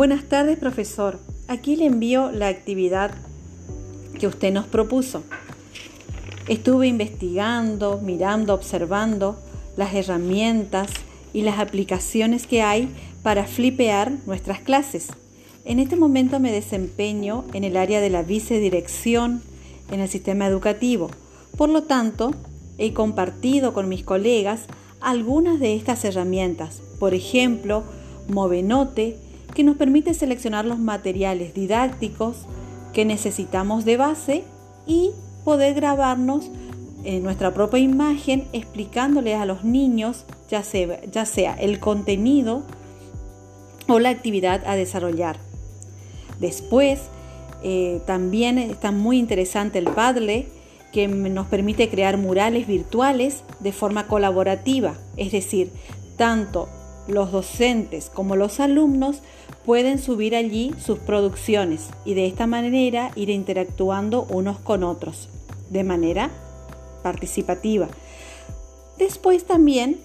Buenas tardes, profesor. Aquí le envío la actividad que usted nos propuso. Estuve investigando, mirando, observando las herramientas y las aplicaciones que hay para flipear nuestras clases. En este momento me desempeño en el área de la vicedirección en el sistema educativo. Por lo tanto, he compartido con mis colegas algunas de estas herramientas. Por ejemplo, Movenote, que nos permite seleccionar los materiales didácticos que necesitamos de base y poder grabarnos en nuestra propia imagen explicándoles a los niños ya sea, ya sea el contenido o la actividad a desarrollar. Después, eh, también está muy interesante el Padle, que nos permite crear murales virtuales de forma colaborativa, es decir, tanto los docentes como los alumnos pueden subir allí sus producciones y de esta manera ir interactuando unos con otros de manera participativa. Después también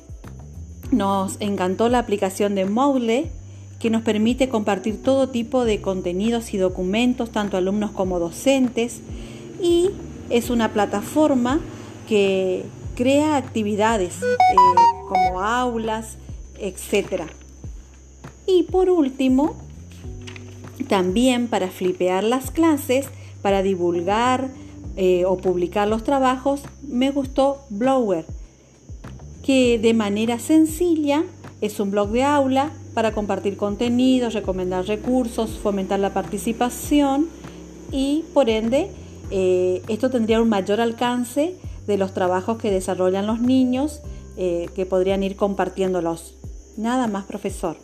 nos encantó la aplicación de Moodle que nos permite compartir todo tipo de contenidos y documentos, tanto alumnos como docentes, y es una plataforma que crea actividades eh, como aulas, etc. Y por último, también para flipear las clases, para divulgar eh, o publicar los trabajos, me gustó Blower, que de manera sencilla es un blog de aula para compartir contenidos, recomendar recursos, fomentar la participación y por ende eh, esto tendría un mayor alcance de los trabajos que desarrollan los niños eh, que podrían ir compartiéndolos. Nada más, profesor.